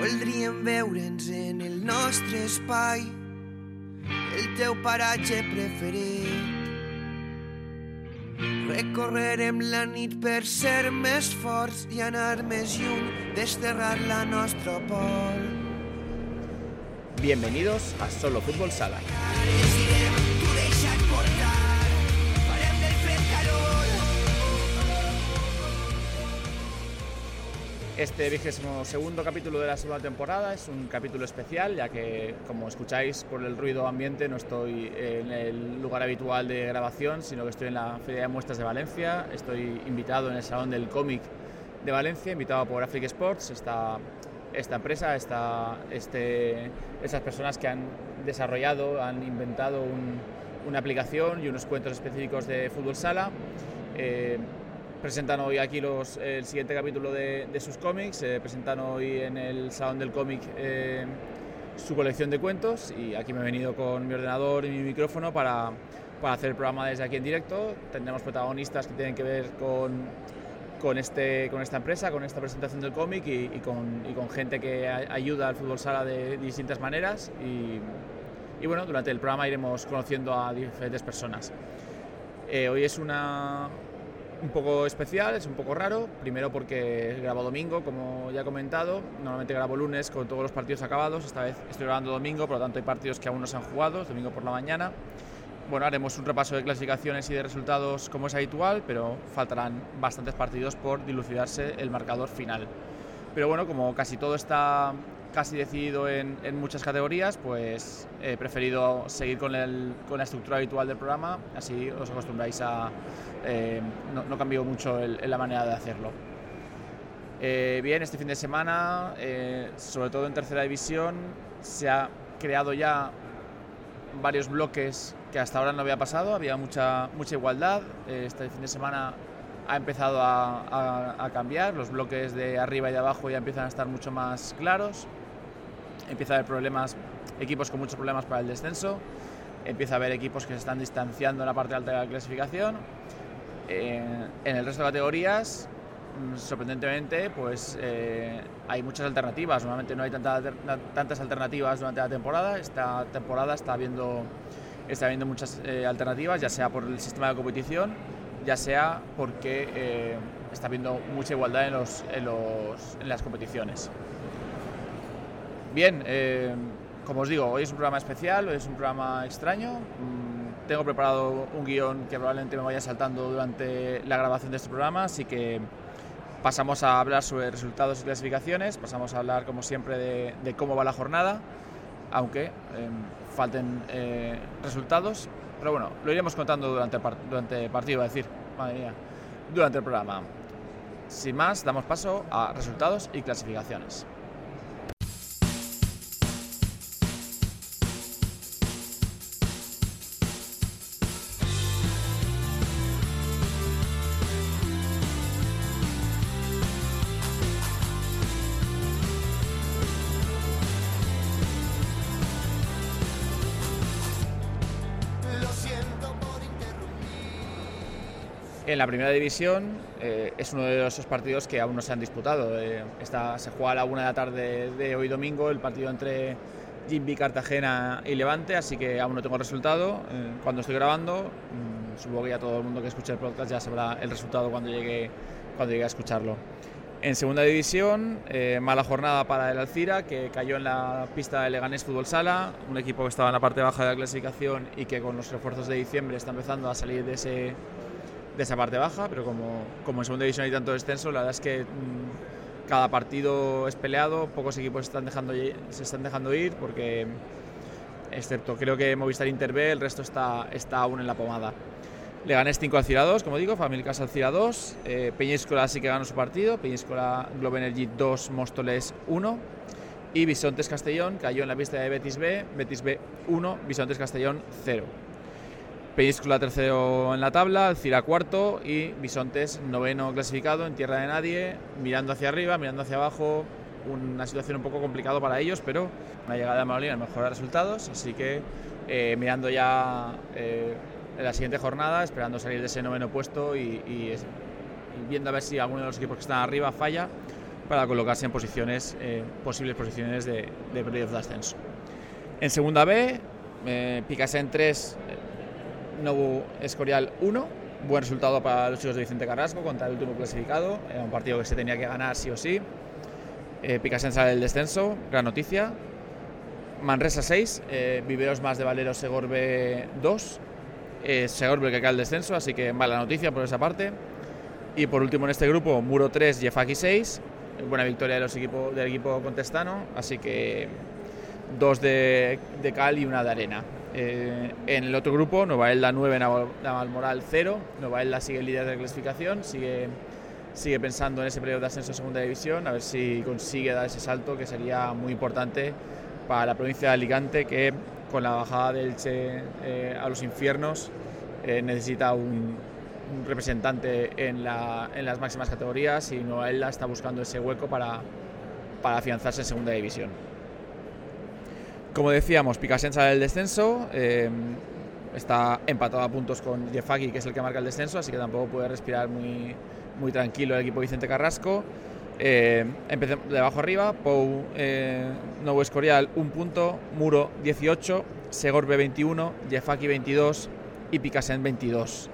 Voldríem veure'ns en el nostre espai, el teu paratge preferit. Recorrerem la nit per ser més forts i anar més lluny, desterrar la nostra por. Bienvenidos a Solo Fútbol Sala. Este vigésimo segundo capítulo de la segunda temporada es un capítulo especial, ya que, como escucháis por el ruido ambiente, no estoy en el lugar habitual de grabación, sino que estoy en la Feria de Muestras de Valencia. Estoy invitado en el Salón del Cómic de Valencia, invitado por Africa Sports, esta, esta empresa, esta, este, estas personas que han desarrollado, han inventado un- una aplicación y unos cuentos específicos de fútbol sala. Eh, presentan hoy aquí los, el siguiente capítulo de, de sus cómics, eh, presentan hoy en el Salón del Cómic eh, su colección de cuentos y aquí me he venido con mi ordenador y mi micrófono para, para hacer el programa desde aquí en directo. Tendremos protagonistas que tienen que ver con, con, este, con esta empresa, con esta presentación del cómic y, con, y con gente que ayuda al fútbol sala de distintas maneras y, y bueno, durante el programa iremos conociendo a diferentes personas. Eh, hoy es una, un poco especial, es un poco raro. Primero porque grabo domingo, como ya he comentado. Normalmente grabo lunes con todos los partidos acabados. Esta vez estoy grabando domingo, por lo tanto hay partidos que aún no se han jugado, domingo por la mañana. Bueno, haremos un repaso de clasificaciones y de resultados como es habitual, pero faltarán bastantes partidos por dilucidarse el marcador final. Pero bueno, como casi todo está casi decidido en, en muchas categorías, pues he preferido seguir con, el- con la estructura habitual del programa, así os acostumbráis a... eh, no, no cambio mucho el- la manera de hacerlo. Eh, bien, este fin de semana, eh, sobre todo en tercera división, se ha creado ya varios bloques que hasta ahora no había pasado, había mucha, mucha igualdad. Este fin de semana ha empezado a, a- a cambiar, los bloques de arriba y de abajo ya empiezan a estar mucho más claros, empieza a haber problemas, equipos con muchos problemas para el descenso, empieza a haber equipos que se están distanciando en la parte alta de la clasificación. Eh, en el resto de categorías, mm, sorprendentemente, pues eh, hay muchas alternativas. Normalmente no hay tanta tantas alternativas durante la temporada. Esta temporada está habiendo, está habiendo muchas eh, alternativas, ya sea por el sistema de competición, ya sea porque eh, está habiendo mucha igualdad en, los, en, los- en las competiciones. Bien, eh, como os digo, hoy es un programa especial, hoy es un programa extraño. Mm, Tengo preparado un guion que probablemente me vaya saltando durante la grabación de este programa, así que pasamos a hablar sobre resultados y clasificaciones, pasamos a hablar como siempre de, cómo va la jornada, aunque eh, falten eh, resultados, pero bueno, lo iremos contando durante el, par- durante el partido, es decir, madre mía, durante el programa. Sin más, damos paso a resultados y clasificaciones. La primera división eh, es uno de esos partidos que aún no se han disputado. Eh, está- se juega a la una de la tarde de hoy domingo el partido entre Jimby Cartagena y Levante, así que aún no tengo el resultado. Eh, cuando estoy grabando, mm, supongo que ya todo el mundo que escuche el podcast ya sabrá el resultado cuando llegue, cuando llegue a escucharlo. En segunda división, eh, mala jornada para el Alcira, que cayó en la pista de Leganés Fútbol Sala, un equipo que estaba en la parte baja de la clasificación y que con los refuerzos de diciembre está empezando a salir de ese, de esa parte baja, pero como, como en segunda división hay tanto descenso, la verdad es que mm, cada partido es peleado, pocos equipos están dejando, se están dejando ir, porque excepto creo que Movistar Inter B, el resto está, está aún en la pomada. Leganés 5 Alcira 2, como digo, Familcas Alcira 2, eh, Peñíscola sí que ganó su partido, Peñíscola Globe Energy 2, Móstoles 1 y Bisontes Castellón cayó en la pista de Betis B, Betis B 1, Bisontes Castellón 0. Peñíscola tercero en la tabla, Alcira cuarto y Bisontes noveno clasificado en tierra de nadie, mirando hacia arriba, mirando hacia abajo, una situación un poco complicada para ellos, pero una llegada de Manolina mejora resultados, así que eh, mirando ya eh, en la siguiente jornada, esperando salir de ese noveno puesto y, y es- y viendo a ver si alguno de los equipos que están arriba falla para colocarse en posiciones, eh, posibles posiciones de, de playoff de ascenso. En segunda B, eh, Picasen 3, Novo Escorial 1. Buen resultado para los chicos de Vicente Carrasco contra el último clasificado. Era un partido que se tenía que ganar sí o sí. Eh, Picasen sale del descenso, gran noticia. Manresa 6, eh, Viveros más de Valero Segorbe 2. Eh, Segorbe que cae al descenso, así que mala noticia por esa parte. Y por último en este grupo, Muro 3, Jeffaki 6. Buena victoria de los equipo, del equipo contestano, así que dos de, de cal y una de arena. Eh, en el otro grupo, Nueva Elda 9, Navalmoral 0. Nueva Elda sigue líder de clasificación, sigue, sigue pensando en ese periodo de ascenso a segunda división, a ver si consigue dar ese salto que sería muy importante para la provincia de Alicante, que con la bajada del Che eh, a los infiernos eh, necesita un, representante en, las máximas categorías y Nueva Elda está buscando ese hueco para, para afianzarse en segunda división. Como decíamos, Picasen sale del descenso, eh, está empatado a puntos con Jeffaki, que es el que marca el descenso, así que tampoco puede respirar muy, muy tranquilo el equipo Vicente Carrasco. Eh, empecemos de abajo arriba, Pou eh, Novo Escorial 1 punto, Muro 18, Segorbe 21, Jeffaki 22 y Picasen 22.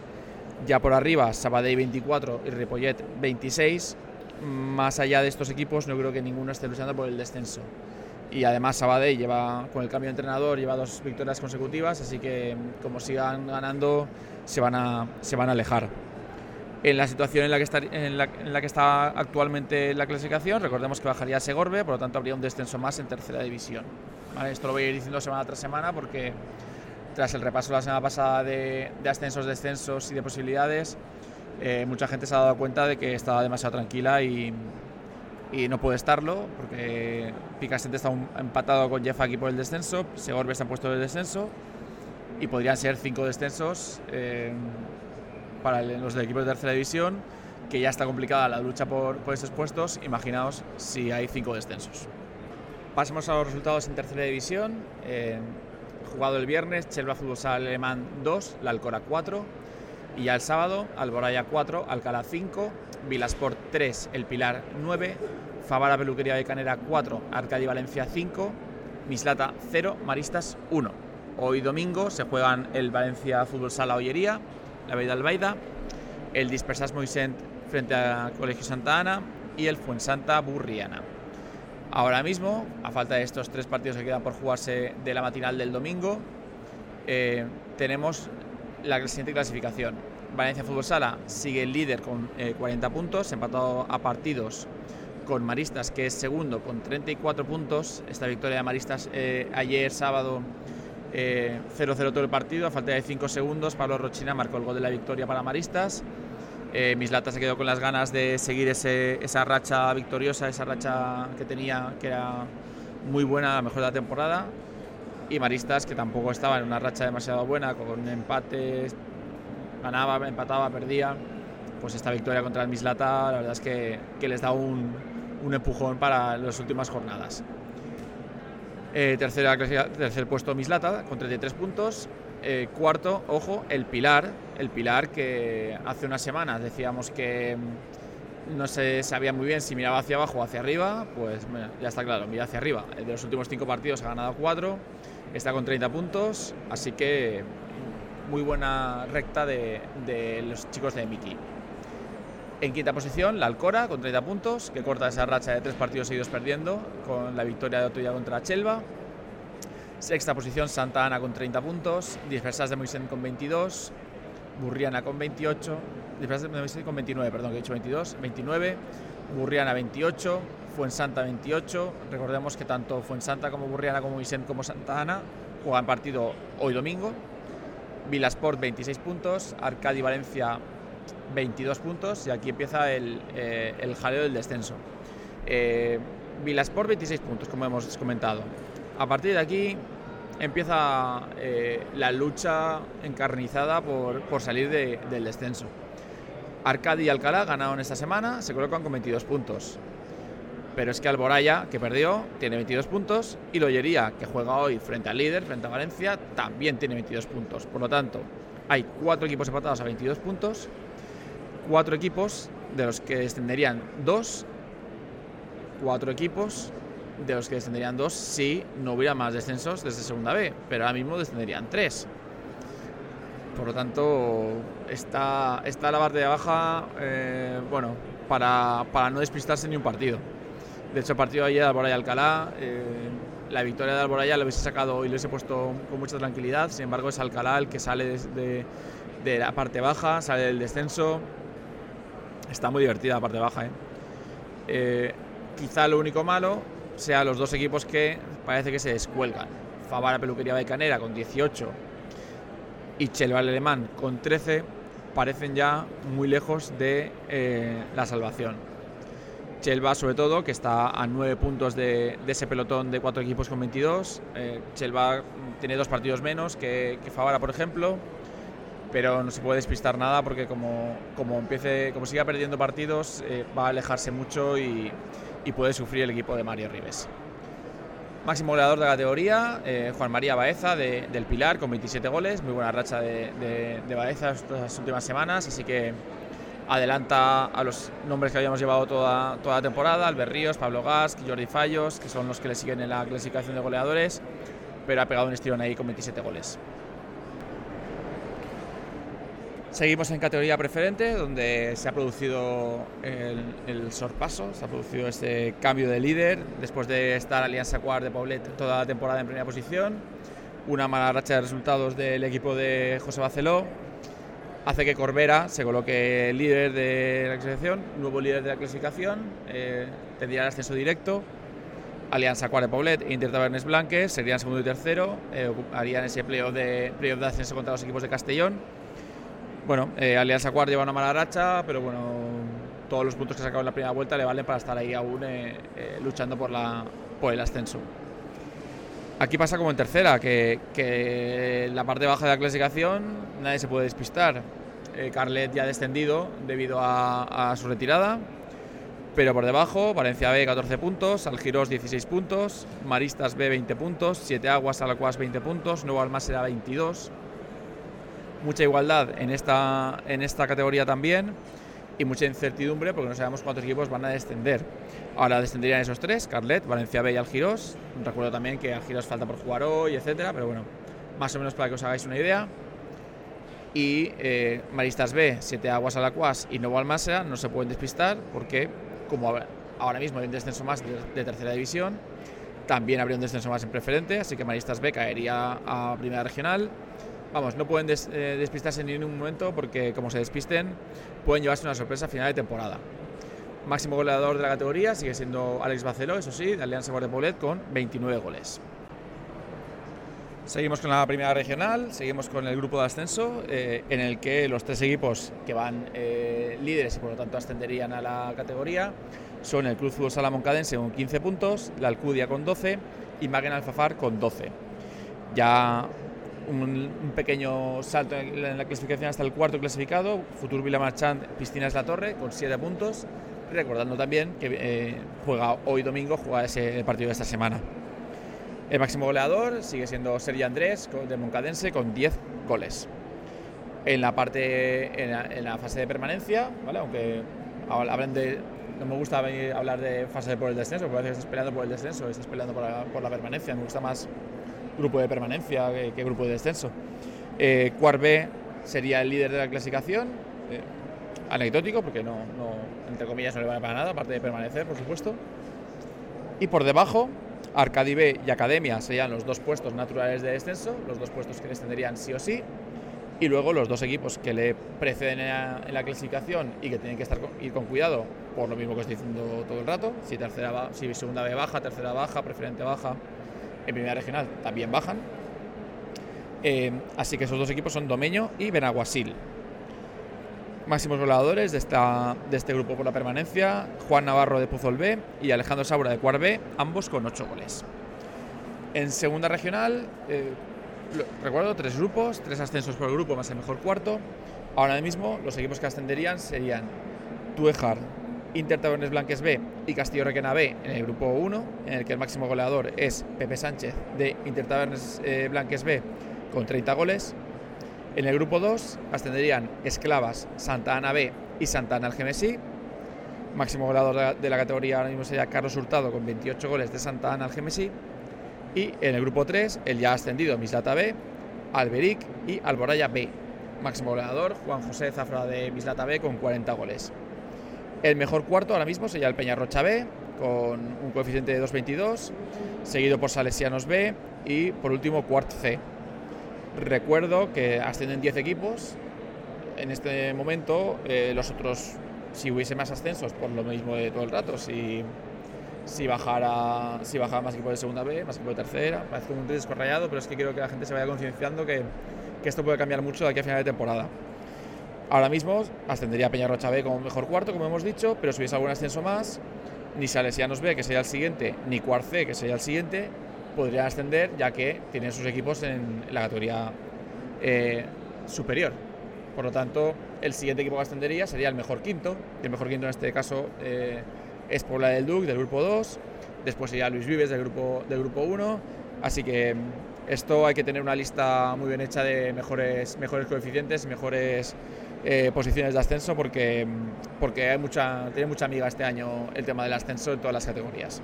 Ya por arriba, Sabadell 24 y Ripollet 26. Más allá de estos equipos, no creo que ninguno esté luchando por el descenso y además Sabadell lleva con el cambio de entrenador lleva dos victorias consecutivas así que como sigan ganando se van a, se van a alejar en la situación en la, que está, en, la, en la que está actualmente la clasificación recordemos que bajaría Segorbe por lo tanto habría un descenso más en tercera división ¿Vale? esto lo voy a ir diciendo semana tras semana porque tras el repaso la semana pasada de, de ascensos descensos y de posibilidades eh, mucha gente se ha dado cuenta de que estaba demasiado tranquila y y no puede estarlo porque Picasente está un, empatado con Jeff aquí por el descenso, Segorbe está puesto el descenso y podrían ser cinco descensos eh, para los del equipo de tercera división, que ya está complicada la lucha por, por esos puestos, imaginaos si hay cinco descensos. Pasemos a los resultados en tercera división. Eh, jugado el viernes, Chelva Fútbol Sala Alemán 2, La Alcora 4. Y ya el sábado, Alboraya 4, Alcalá 5, Vilasport 3, El Pilar 9, Favara Peluquería de Canera 4, Arcadi Valencia 5, Mislata 0, Maristas 1. Hoy domingo se juegan el Valencia Fútbol Sala Ollería, la Beida Albaida, el Dispersas Moisent frente a Colegio Santa Ana y el Fuensanta Burriana. Ahora mismo, a falta de estos tres partidos que quedan por jugarse de la matinal del domingo, eh, tenemos la siguiente clasificación. Valencia Fútbol Sala sigue el líder con eh, 40 puntos, empatado a partidos con Maristas, que es segundo con 34 puntos. Esta victoria de Maristas eh, ayer sábado 0-0 eh, todo el partido, a falta de 5 segundos, Pablo Rochina marcó el gol de la victoria para Maristas. Eh, Mislata se quedó con las ganas de seguir esa racha victoriosa, esa racha que tenía, que era muy buena, la mejor de la temporada. Y Maristas, que tampoco estaba en una racha demasiado buena, con empates, ganaba, empataba, perdía. Pues esta victoria contra el Mislata, la verdad es que, que les da un, un, empujón para las últimas jornadas. Eh, tercera, tercer puesto Mislata con 33 puntos. Eh, cuarto, ojo, el Pilar. El Pilar que hace unas semanas decíamos que no se sabía muy bien si miraba hacia abajo o hacia arriba. Pues bueno, ya está claro, mira hacia arriba. De los últimos cinco partidos ha ganado cuatro. Está con 30 puntos. Así que muy buena recta de, de los chicos de Miki. En quinta posición, la Alcora con 30 puntos, que corta esa racha de tres partidos seguidos perdiendo con la victoria de Otoya contra Chelva. Sexta posición, Santa Ana con 30 puntos, Dispersas de Moisén con 22, Burriana con 28, Dispersas de Moisén con 29, perdón, que he dicho 22, 29, Burriana 28, Fuensanta 28. Recordemos que tanto Fuensanta como Burriana como Moisén como Santa Ana juegan partido hoy domingo. Vilasport 26 puntos, Arcadi Valencia 22 puntos y aquí empieza el, eh, jaleo del descenso. Eh, Vilasport 26 puntos, como hemos comentado. A partir de aquí empieza eh, la lucha encarnizada por, salir de, del descenso. Arcadi y Alcalá ganaron esta semana, se colocan con 22 puntos. Pero es que Alboraya, que perdió, tiene 22 puntos y Lollería, que juega hoy frente al líder, frente a Valencia, también tiene 22 puntos. Por lo tanto, hay cuatro equipos empatados a 22 puntos cuatro equipos, de los que descenderían dos, cuatro equipos, de los que descenderían dos si no hubiera más descensos desde segunda B, pero ahora mismo descenderían tres. Por lo tanto, está, está la de baja, eh, bueno, para, para, no despistarse ni un partido. De hecho, el partido de ayer de Alboraya Alcalá, eh, la victoria de Alboraya lo hubiese sacado y lo hubiese puesto con mucha tranquilidad. Sin embargo, es Alcalá el que sale de, de la parte baja, sale del descenso. Está muy divertida la parte baja. Eh, quizá lo único malo sea los dos equipos que parece que se descuelgan. Favara Peluquería Baicanera con 18 y Chelval Alemán con 13 parecen ya muy lejos de eh, la salvación. Chelva sobre todo, que está a 9 puntos de, ese pelotón de cuatro equipos con 22. Eh, Chelva tiene dos partidos menos que, que Favara, por ejemplo pero no se puede despistar nada porque como, como, empiece, como siga perdiendo partidos eh, va a alejarse mucho y, y, puede sufrir el equipo de Mario Rives. Máximo goleador de la categoría, eh, Juan María Baeza de, del Pilar con 27 goles, muy buena racha de, Baeza estas últimas semanas, así que adelanta a los nombres que habíamos llevado toda, toda la temporada, Albert Ríos, Pablo Gas, Jordi Fallos, que son los que le siguen en la clasificación de goleadores, pero ha pegado un estirón ahí con 27 goles. Seguimos en categoría preferente, donde se ha producido el, el, sorpaso, se ha producido este cambio de líder después de estar Alianza Cuart de Poblet toda la temporada en primera posición. Una mala racha de resultados del equipo de José Baceló hace que Corbera se coloque líder de la clasificación, nuevo líder de la clasificación, eh, tendría el ascenso directo. Alianza Cuart de Poblet Inter Tabernes Blanques serían segundo y tercero, eh, harían ese playoff de, play de ascenso contra los equipos de Castellón bueno, eh, Alianza Cuart lleva una mala racha, pero bueno, todos los puntos que sacado en la primera vuelta le valen para estar ahí aún eh, eh, luchando por, la, el ascenso. Aquí pasa como en tercera, que, que la parte baja de la clasificación nadie se puede despistar. Carlet ya ha descendido debido a, su retirada, pero por debajo Valencia B 14 puntos, Algiros 16 puntos, Maristas B 20 puntos, Siete Aguas Alacuas 20 puntos, Nuevo Almásera 22 mucha igualdad en esta, en esta categoría también y mucha incertidumbre porque no sabemos cuántos equipos van a descender. Ahora descenderían esos tres, Carlet, Valencia B y Algiros. Recuerdo también que Algiros falta por jugar hoy, etcétera, pero bueno, más o menos para que os hagáis una idea. Y eh, Maristas B, Siete Aguas Alacuas y Nuevo Almásera no se pueden despistar porque, como ahora mismo hay un descenso más de, de tercera división, también habría un descenso más en preferente, así que Maristas B caería a primera regional vamos, no pueden des, eh, despistarse en ningún momento porque como se despisten pueden llevarse una sorpresa a final de temporada. Máximo goleador de la categoría sigue siendo Alex Bacelo, eso sí, de Alianza de Poblet con 29 goles. Seguimos con la primera regional, seguimos con el grupo de ascenso, eh, en el que los tres equipos que van eh, líderes y por lo tanto ascenderían a la categoría son el Cruz Fútbol Salamón Cadense con 15 puntos, la Alcudia con 12 y Maguen Alfafar con 12. Ya un, un, pequeño salto en la clasificación hasta el cuarto clasificado, Futur Villa Marchand, Piscinas La Torre, con 7 puntos, recordando también que eh, juega hoy domingo, juega ese partido de esta semana. El máximo goleador sigue siendo Sergi Andrés de Moncadense con 10 goles. En la parte, en la, en la fase de permanencia, ¿vale? aunque hablan de, no me gusta hablar de fase por el descenso, porque a veces estás peleando por el descenso, estás peleando por la, por la permanencia, me gusta más grupo de permanencia que, que grupo de descenso. Eh, B sería el líder de la clasificación, eh, anecdótico, porque no, no, entre comillas, no le vale para nada, aparte de permanecer, por supuesto. Y por debajo, Arcadi B y Academia serían los dos puestos naturales de descenso, los dos puestos que descenderían sí o sí. Y luego los dos equipos que le preceden en la, en la clasificación y que tienen que estar con, ir con cuidado, por lo mismo que estoy diciendo todo el rato, si, tercera, si segunda B baja, tercera baja, preferente baja, en primera regional también bajan. Eh, así que esos dos equipos son Domeño y Benaguasil. Máximos goleadores de, esta, de este grupo por la permanencia, Juan Navarro de Puzol B y Alejandro Saura de Cuar B, ambos con 8 goles. En segunda regional, eh, recuerdo, tres grupos, tres ascensos por grupo más el mejor cuarto. Ahora mismo los equipos que ascenderían serían Tuejar, Inter Tabernes Blanques B y Castillo Requena B en el grupo 1, en el que el máximo goleador es Pepe Sánchez de Inter Tabernes eh, Blanques B con 30 goles. En el grupo 2 ascenderían Esclavas, Santa Ana B y Santa Ana Algemesí. Máximo goleador de la categoría ahora mismo sería Carlos Hurtado con 28 goles de Santa Ana al Gemesí. Y en el grupo 3, el ya ascendido Mislata B, Alberic y Alboraya B. Máximo goleador Juan José Zafra de Mislata B con 40 goles. El mejor cuarto ahora mismo sería el Peñarrocha B con un coeficiente de 2.22, seguido por Salesianos B y por último Cuart C. Recuerdo que ascienden 10 equipos. En este momento, eh, los otros, si hubiese más ascensos, por lo mismo de todo el rato, si, si, bajara, si bajara más equipos de segunda B, más equipos de tercera, parece un disco rayado, pero es que quiero que la gente se vaya concienciando que, que esto puede cambiar mucho de aquí a final de temporada. Ahora mismo ascendería Peñarrocha B como mejor cuarto, como hemos dicho, pero si hubiese algún ascenso más, ni Salesianos B, que sería el siguiente, ni Cuart C, que sería el siguiente, podrían ascender ya que tienen sus equipos en la categoría eh, superior. Por lo tanto, el siguiente equipo que ascendería sería el mejor quinto, el mejor quinto en este caso eh, es Puebla del Duc del grupo 2, después sería Luis Vives del grupo, del grupo 1, así que mm, esto hay que tener una lista muy bien hecha de mejores, mejores coeficientes mejores eh, posiciones de ascenso porque, porque hay mucha, tiene mucha amiga este año el tema del ascenso en todas las categorías.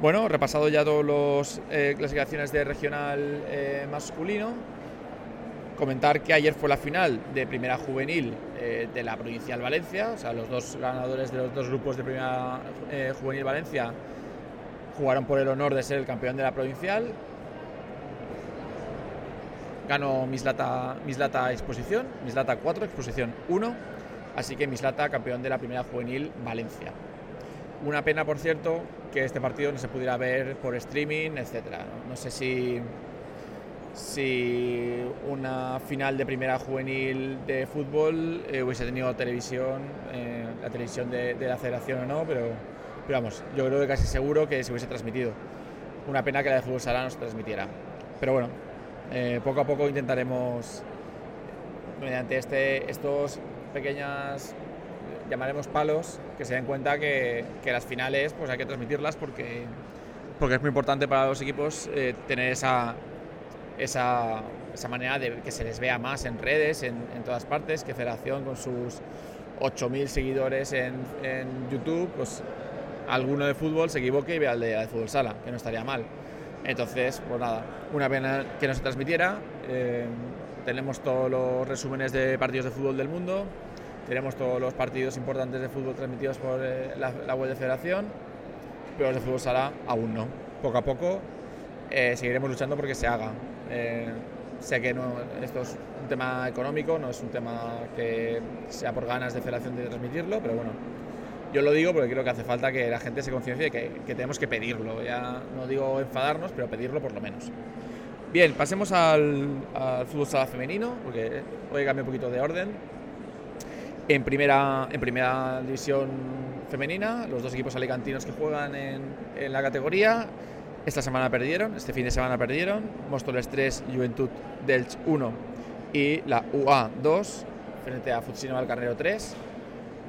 Bueno, repasado ya todas las eh, clasificaciones de regional eh, masculino, comentar que ayer fue la final de primera juvenil de la provincial Valencia, o sea, los dos ganadores de los dos grupos de primera juvenil Valencia jugaron por el honor de ser el campeón de la provincial. Ganó Mislata, Mislata Exposición, Mislata 4, Exposición 1, así que Mislata campeón de la primera juvenil Valencia. Una pena, por cierto, que este partido no se pudiera ver por streaming, etcétera. No sé si, si una final de primera juvenil de fútbol eh, hubiese tenido televisión, eh, la televisión de, la federación o no, pero, pero, vamos, yo creo que casi seguro que se hubiese transmitido. Una pena que la de fútbol sala no se transmitiera. Pero bueno, eh, poco a poco intentaremos, mediante este, estos pequeñas llamaremos palos, que se den cuenta que, que, las finales pues hay que transmitirlas porque, porque es muy importante para los equipos eh, tener esa, esa, esa, manera de que se les vea más en redes, en, todas partes, que Federación con sus 8.000 seguidores en, YouTube, pues alguno de fútbol se equivoque y vea el de, de fútbol sala, que no estaría mal. Entonces, pues nada, una pena que no se transmitiera. Eh, tenemos todos los resúmenes de partidos de fútbol del mundo, tenemos todos los partidos importantes de fútbol transmitidos por eh, la, web de federación, pero los de fútbol sala aún no. Poco a poco eh, seguiremos luchando porque se haga. Eh, sé que no, esto es un tema económico, no es un tema que sea por ganas de federación de transmitirlo, pero bueno, yo lo digo porque creo que hace falta que la gente se conciencie que, que tenemos que pedirlo. Ya no digo enfadarnos, pero pedirlo por lo menos. Bien, pasemos al, al fútbol sala femenino, porque hoy cambio un poquito de orden en primera, en primera división femenina, los dos equipos alicantinos que juegan en, en la categoría. Esta semana perdieron, este fin de semana perdieron. Móstoles 3, Juventud Delch 1 y la UA 2 frente a Futsino Carnero 3.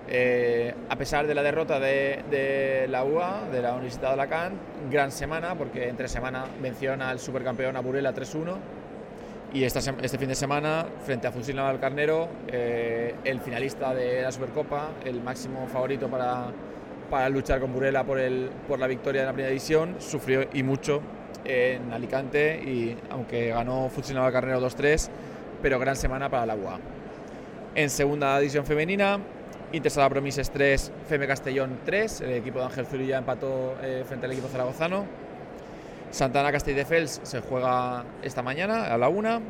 Eh, a pesar de la derrota de, de, la UA, de la Universidad de Alacant, gran semana porque entre semana venció al supercampeón Burela 3-1 y este fin de semana, frente a Fusil del Carnero, eh, el finalista de la Supercopa, el máximo favorito para, luchar con Burela por, la victoria de la primera división, sufrió y mucho en Alicante, y aunque ganó Fusil del Carnero 2-3, pero gran semana para la UA. En segunda división femenina, Intersala Promises 3, Feme Castellón 3, el equipo de Ángel Zurilla empató eh, frente al equipo zaragozano. Santana Castelldefels se juega esta mañana a la una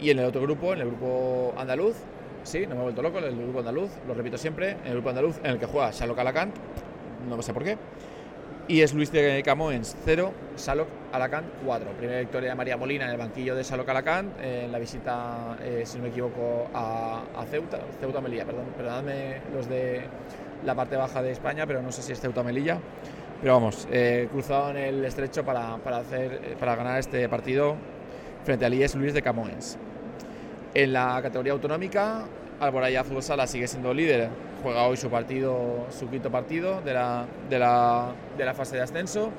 y en el otro grupo, en el grupo andaluz, sí, no me he vuelto loco, en el grupo andaluz, lo repito siempre, en el grupo andaluz en el que juega Shalok Alacant, no sé por qué, y es Luis de Camoens 0, Shalok Alacant 4. Primera victoria de María Molina en el banquillo de Shalok Alacant, en la visita, eh, si no me equivoco, a, a, Ceuta, Ceuta Melilla, perdón, perdonadme los de la parte baja de España, pero no sé si es Ceuta Melilla. Pero vamos, eh, cruzado en el estrecho para, para, hacer, eh, para ganar este partido frente al IES Luis de Camoens. En la categoría autonómica, Alboraya Fútbol Sala sigue siendo líder, juega hoy su partido, su quinto partido de la, de la, de la fase de ascenso.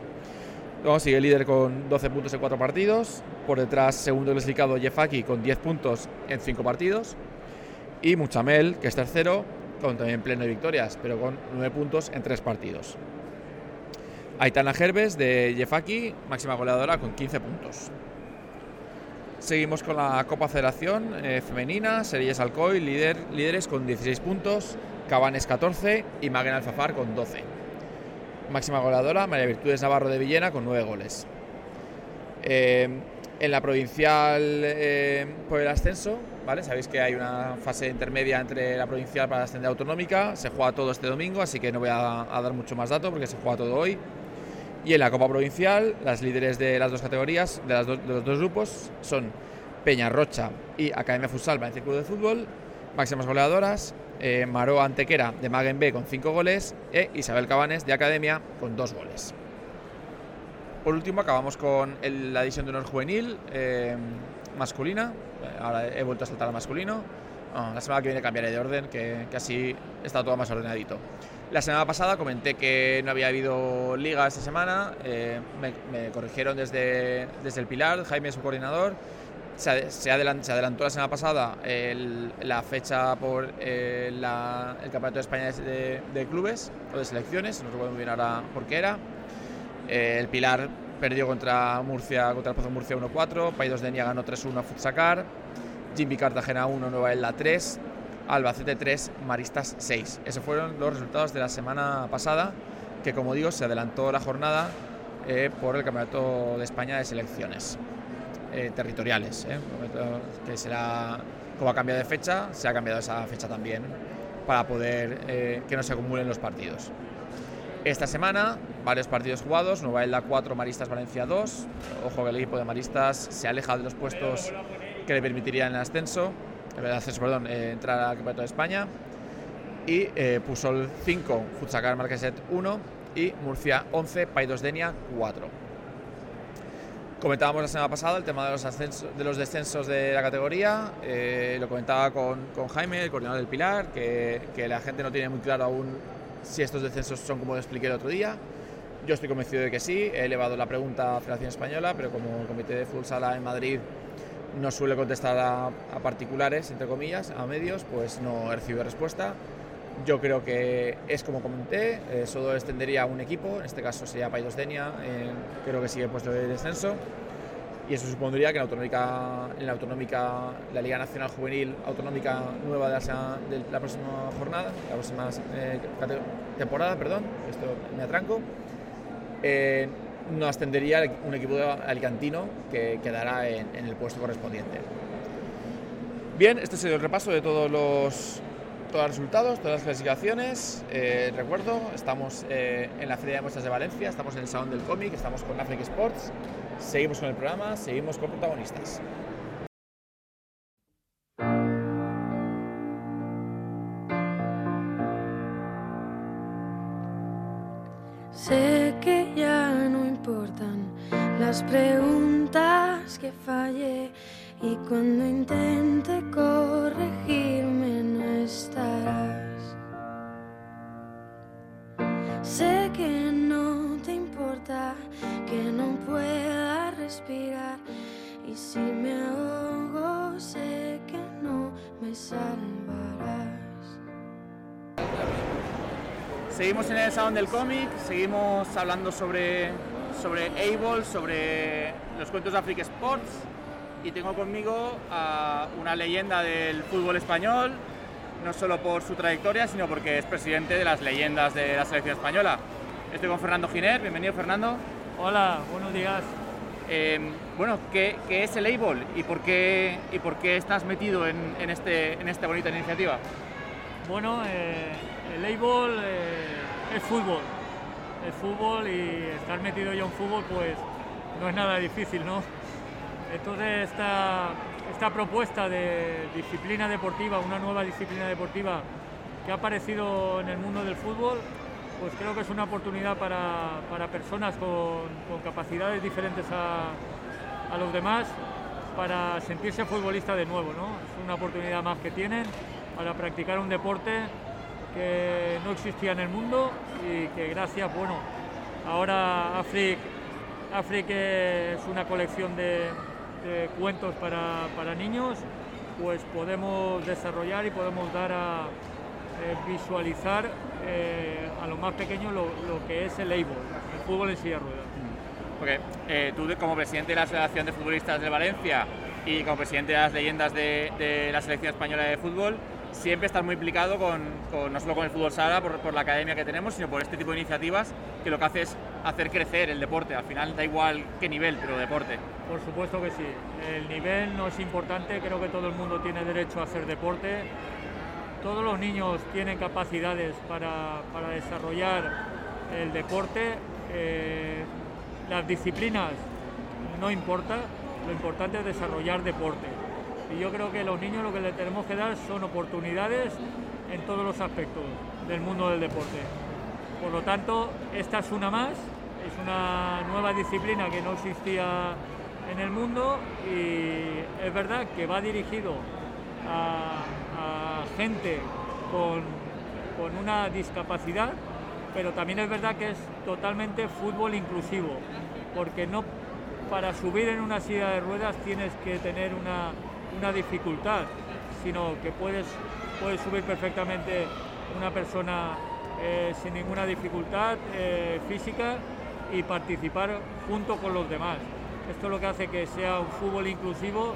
Luego sigue líder con 12 puntos en 4 partidos. Por detrás, segundo clasificado Jeffaki con 10 puntos en 5 partidos. Y Muchamel, que es tercero, con también pleno de victorias, pero con 9 puntos en 3 partidos. Aitana Herbes de Jefaki, máxima goleadora con 15 puntos. Seguimos con la Copa Federación eh, Femenina, Series Alcoy, líder, líderes con 16 puntos, Cabanes 14 y Maguen Alfafar con 12. Máxima goleadora, María Virtudes Navarro de Villena con 9 goles. Eh, en la provincial eh, por el ascenso, ¿vale? Sabéis que hay una fase intermedia entre la provincial para la ascender autonómica, se juega todo este domingo, así que no voy a, dar mucho más datos porque se juega todo hoy. Y en la Copa Provincial, las líderes de las dos categorías, de, los dos grupos, son Peña Rocha y Academia Futsal Valencia Club de Fútbol, máximas goleadoras, eh, Maroa Antequera de Magen B con 5 goles e Isabel Cabanes de Academia con 2 goles. Por último, acabamos con la edición de honor juvenil eh, masculina. Ahora he vuelto a saltar al masculino. la semana que viene cambiaré de orden, que, así está todo más ordenadito. La semana pasada comenté que no había habido liga esta semana. Eh, me, corrigieron desde, desde el Pilar, Jaime es su coordinador. Se, adelantó, la semana pasada la fecha por eh, el Campeonato de España de, clubes o de selecciones, no recuerdo muy bien ahora por qué era. Eh, el Pilar perdió contra Murcia, contra el Pozo Murcia 1-4, Paídos de Denia ganó 3-1 a Futsacar, Jimmy Cartagena 1, Nueva Elda 3, Albacete 3, Maristas 6. Esos fueron los resultados de la semana pasada, que como digo se adelantó la jornada eh, por el Campeonato de España de Selecciones eh, Territoriales, que será, como ha cambiado de fecha, se ha cambiado esa fecha también para poder que no se acumulen los partidos. Esta semana, varios partidos jugados, Nueva Elda 4, Maristas Valencia 2. Ojo que el equipo de Maristas se aleja de los puestos que le permitirían el ascenso, el ascenso perdón, eh, entrar al Campeonato de España. Y eh, Pusol 5, Futsacar Marqueset 1 y Murcia 11, Paidos Denia 4. Comentábamos la semana pasada el tema de los, descensos de la categoría, eh, lo comentaba con, con, Jaime, el coordinador del Pilar, que, que la gente no tiene muy claro aún si estos descensos son como lo expliqué el otro día. Yo estoy convencido de que sí. He elevado la pregunta a Federación Española, pero como el Comité de Full Sala en Madrid no suele contestar a, particulares, entre comillas, a medios, pues no he recibido respuesta. Yo creo que es como comenté, eh, solo extendería un equipo, en este caso sería Paidos Denia, eh, creo que sigue puesto de descenso y eso supondría que en la autonómica, en la, autonómica, la Liga Nacional Juvenil Autonómica nueva de la, próxima jornada, la próxima eh, temporada, perdón, esto me atranco, eh, no ascendería un equipo alicantino que quedará en, el puesto correspondiente. Bien, este es el repaso de todos los, todos los resultados, todas las clasificaciones. Eh, recuerdo, estamos en la Feria de Muestras de Valencia, estamos en el Salón del Cómic, estamos con Africa Sports. Seguimos con el programa, seguimos con protagonistas. Sé que ya no importan las preguntas que fallé y cuando intente y si me ahogo sé que no me salvarás. Seguimos en el salón del cómic, seguimos hablando sobre, sobre Able, sobre los cuentos de Africa Sports y tengo conmigo a una leyenda del fútbol español, no solo por su trayectoria, sino porque es presidente de las leyendas de la selección española. Estoy con Fernando Giner, bienvenido Fernando. Hola, buenos días. Eh, bueno, ¿qué, es el Able y por qué, y por qué estás metido en, este, en esta bonita iniciativa? Bueno, eh, el Able eh, es fútbol. Es fútbol y estar metido yo en fútbol pues no es nada difícil, ¿no? Entonces esta, esta propuesta de disciplina deportiva, una nueva disciplina deportiva que ha aparecido en el mundo del fútbol, pues creo que es una oportunidad para, personas con, capacidades diferentes a, los demás para sentirse futbolista de nuevo. ¿no? Es una oportunidad más que tienen para practicar un deporte que no existía en el mundo y que gracias, bueno, ahora Afric, es una colección de, cuentos para, para, niños, pues podemos desarrollar y podemos dar a, eh, visualizar eh, a los más pequeños lo, lo que es el Eibar, el fútbol en silla de. Porque eh, tú, como presidente de la Asociación de Futbolistas de Valencia y como presidente de las leyendas de, la selección española de fútbol, siempre estás muy implicado con, no solo con el fútbol sala, por, la academia que tenemos, sino por este tipo de iniciativas que lo que hace es hacer crecer el deporte. Al final da igual qué nivel, pero deporte. Por supuesto que sí. El nivel no es importante, creo que todo el mundo tiene derecho a hacer deporte. Todos los niños tienen capacidades para, para desarrollar el deporte. Eh, las disciplinas no importa, lo importante es desarrollar deporte. Y yo creo que a los niños lo que les tenemos que dar son oportunidades en todos los aspectos del mundo del deporte. Por lo tanto, esta es una más, es una nueva disciplina que no existía en el mundo y es verdad que va dirigido a, gente con, con una discapacidad, pero también es verdad que es totalmente fútbol inclusivo, porque no para subir en una silla de ruedas tienes que tener una, una dificultad, sino que puedes, puedes subir perfectamente una persona eh, sin ninguna dificultad eh, física y participar junto con los demás. Esto es lo que hace que sea un fútbol inclusivo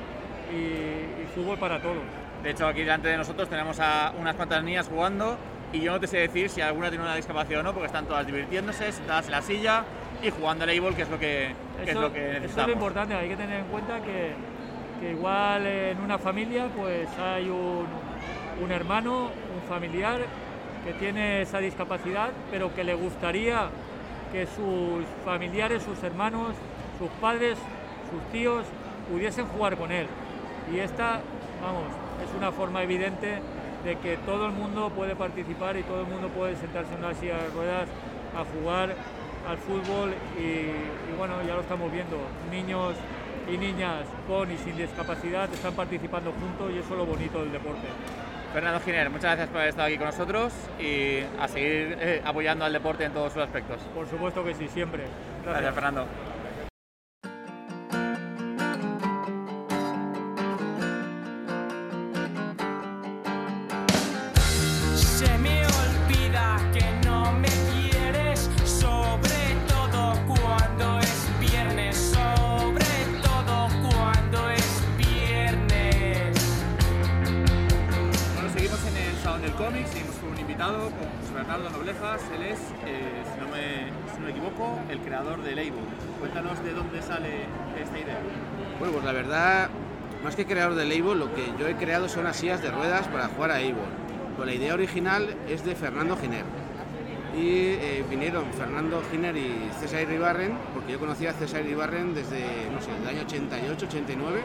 y, y fútbol para todos. De hecho, aquí delante de nosotros tenemos a unas cuantas niñas jugando y yo no te sé decir si alguna tiene una discapacidad o no, porque están todas divirtiéndose, sentadas en la silla y jugando al Able, que es lo que, que es Eso, lo que eso es necesitamos. lo importante, hay que tener en cuenta que, que igual en una familia pues hay un, un hermano, un familiar que tiene esa discapacidad, pero que le gustaría que sus familiares, sus hermanos, sus padres, sus tíos pudiesen jugar con él. Y esta, vamos, es una forma evidente de que todo el mundo puede participar y todo el mundo puede sentarse en una silla de ruedas a jugar al fútbol y, y bueno, ya lo estamos viendo, niños y niñas con y sin discapacidad están participando juntos y eso es lo bonito del deporte. Fernando Giner, muchas gracias por haber estado aquí con nosotros y a seguir eh, apoyando al deporte en todos sus aspectos. Por supuesto que sí, siempre. Gracias, Fernando. Que creador del Eivor, lo que yo he creado son las sillas de ruedas para jugar a Eivor. Pues la idea original es de Fernando Giner. Y eh, vinieron Fernando Giner y César Iribarren, porque yo conocía a César Iribarren desde, no sé, el año 88, 89.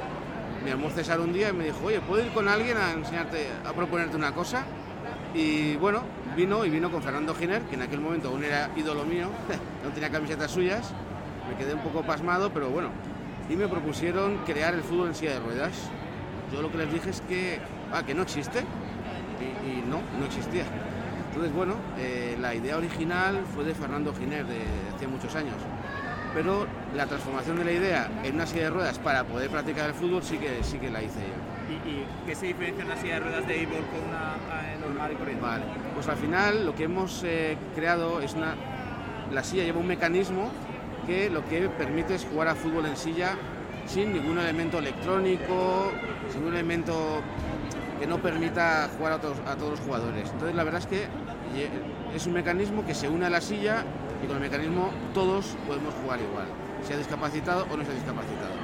Me llamó César un día y me dijo, oye, ¿puedo ir con alguien a enseñarte, a proponerte una cosa? Y bueno, vino y vino con Fernando Giner, que en aquel momento aún era ídolo mío, no tenía camisetas suyas. Me quedé un poco pasmado, pero bueno, y me propusieron crear el fútbol en silla de ruedas. Yo lo que les dije es que, ah, que no existe. Y, y no, no existía. Entonces, bueno, eh, la idea original fue de Fernando Giner de hace muchos años. Pero la transformación de la idea en una silla de ruedas para poder practicar el fútbol sí que, sí que la hice yo. ¿Y, y qué se diferencia una silla de ruedas de Able con una eh, normal y corriente? Vale, pues al final lo que hemos eh, creado es una... La silla lleva un mecanismo que lo que permite es jugar a fútbol en silla sin ningún elemento electrónico, sin ningún elemento que no permita jugar a todos, a todos los jugadores. Entonces la verdad es que lle- es un mecanismo que se une a la silla y con el mecanismo todos podemos jugar igual, sea discapacitado o no sea discapacitado.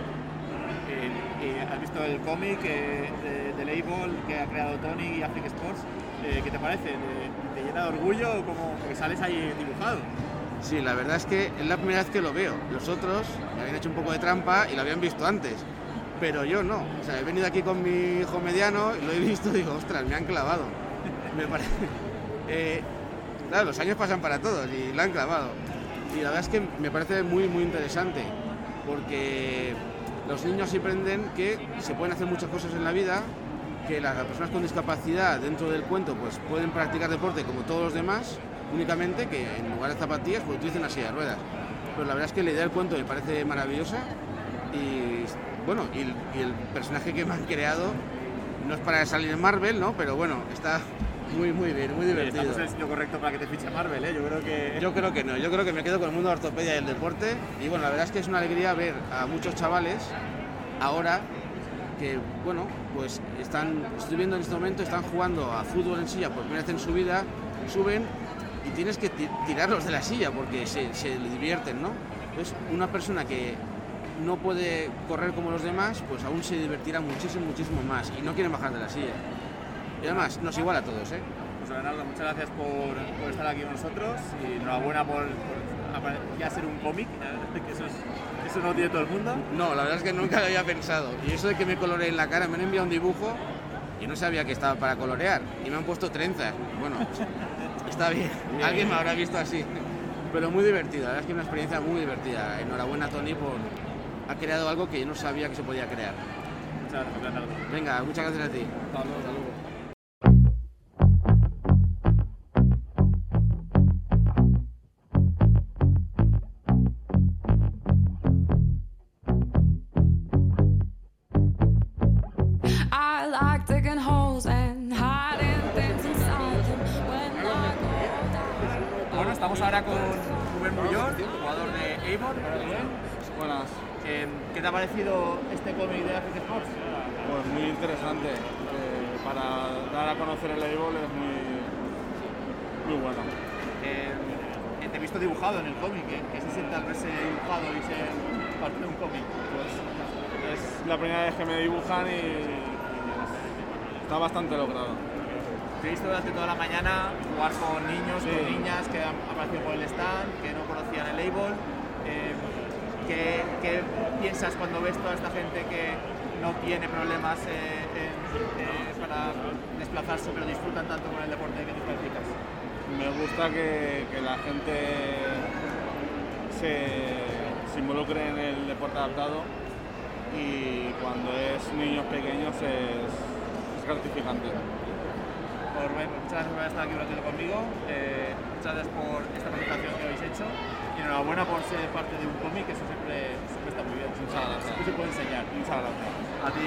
Eh, eh, ¿Has visto el cómic eh, de, Label que ha creado Tony y Afric Sports? Eh, ¿Qué te parece? ¿Te, llena de orgullo como porque sales ahí dibujado? Sí, la verdad es que es la primera vez que lo veo. Los otros me habían hecho un poco de trampa y lo habían visto antes. Pero yo no. O sea, he venido aquí con mi hijo mediano y lo he visto y digo, ostras, me han clavado. Eh, los años pasan para todos y la han clavado. Y la verdad es que me parece muy, muy interesante. Porque los niños aprenden que se pueden hacer muchas cosas en la vida, que las personas con discapacidad dentro del cuento pues pueden practicar deporte como todos los demás, únicamente que en lugar de zapatillas pues utilicen silla de ruedas. Pero la verdad es que la idea del cuento me parece maravillosa y bueno, y el, y el personaje que me han creado no es para salir en Marvel, ¿no? Pero bueno, está Muy, muy bien, muy divertido. Estamos en el sitio correcto para que te fiche Marvel, ¿eh? Yo creo que... Yo creo que no, yo creo que me quedo con el mundo de la ortopedia y el deporte. Y bueno, la verdad es que es una alegría ver a muchos chavales ahora que, bueno, pues están, estoy viendo en este momento, están jugando a fútbol en silla por primera vez en su vida, suben y tienes que ti- tirarlos de la silla porque se, se divierten, ¿no? Entonces, una persona que no puede correr como los demás, pues aún se divertirá muchísimo, muchísimo más y no quieren bajar de la silla. Y además, nos iguala a todos, ¿eh? Pues Bernardo, muchas gracias por, por estar aquí con nosotros y enhorabuena por, por ya ser un cómic, que eso, es, eso no tiene todo el mundo. No, la verdad es que nunca lo había pensado. Y eso de que me coloree en la cara, me han enviado un dibujo y no sabía que estaba para colorear. Y me han puesto trenzas. Bueno, está bien. Alguien me habrá visto así. Pero muy divertida, la verdad es que una experiencia muy divertida. Enhorabuena Tony por... Ha creado algo que yo no sabía que se podía crear. Muchas gracias. Venga, muchas gracias a ti. I dibujado en el cómic, ¿eh? ¿Qué se siente al verse dibujado y ser parte de un cómic? Pues es la primera vez que me dibujan y, y está bastante logrado. Te he visto durante toda la mañana jugar con niños, Sí. con niñas que han aparecido por el stand, que no conocían el label. Eh, ¿qué, qué piensas cuando ves toda esta gente que no tiene problemas eh, eh, para desplazarse, pero disfrutan tanto con el deporte que tú practicas? Me gusta que, que la gente se, se involucre en el deporte adaptado y cuando es niños pequeños es, es gratificante. Pues, Rubén, muchas gracias por estar aquí un ratito conmigo. Eh, muchas gracias por esta presentación que habéis hecho. Y enhorabuena por ser parte de un cómic, que eso siempre, siempre está muy bien. Muchas gracias. Siempre se puede enseñar. Muchas gracias. A ti.